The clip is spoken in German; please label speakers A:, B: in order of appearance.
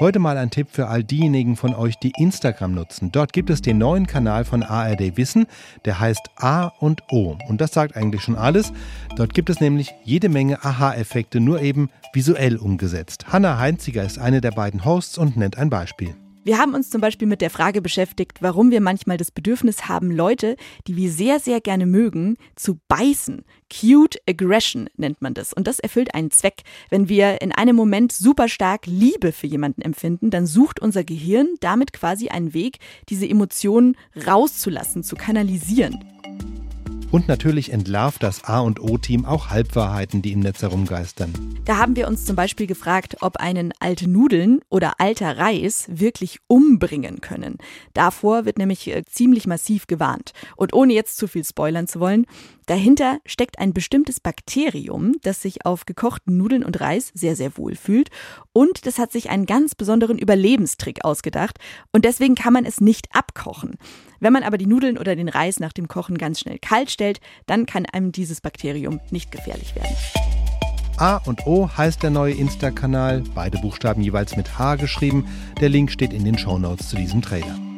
A: Heute mal ein Tipp für all diejenigen von euch, die Instagram nutzen. Dort gibt es den neuen Kanal von ARD Wissen, der heißt A und O. Und das sagt eigentlich schon alles. Dort gibt es nämlich jede Menge Aha-Effekte, nur eben visuell umgesetzt. Hanna Heinziger ist eine der beiden Hosts und nennt ein Beispiel.
B: Wir haben uns zum Beispiel mit der Frage beschäftigt, warum wir manchmal das Bedürfnis haben, Leute, die wir sehr, sehr gerne mögen, zu beißen. Cute Aggression nennt man das. Und das erfüllt einen Zweck. Wenn wir in einem Moment super stark Liebe für jemanden empfinden, dann sucht unser Gehirn damit quasi einen Weg, diese Emotionen rauszulassen, zu kanalisieren.
A: Und natürlich entlarvt das A und O-Team auch Halbwahrheiten, die im Netz herumgeistern.
B: Da haben wir uns zum Beispiel gefragt, ob einen alte Nudeln oder alter Reis wirklich umbringen können. Davor wird nämlich äh, ziemlich massiv gewarnt. Und ohne jetzt zu viel spoilern zu wollen, dahinter steckt ein bestimmtes Bakterium, das sich auf gekochten Nudeln und Reis sehr, sehr wohl fühlt. Und das hat sich einen ganz besonderen Überlebenstrick ausgedacht. Und deswegen kann man es nicht abkochen. Wenn man aber die Nudeln oder den Reis nach dem Kochen ganz schnell kalt stellt, dann kann einem dieses Bakterium nicht gefährlich werden.
A: A und O heißt der neue Insta-Kanal, beide Buchstaben jeweils mit H geschrieben. Der Link steht in den Shownotes zu diesem Trailer.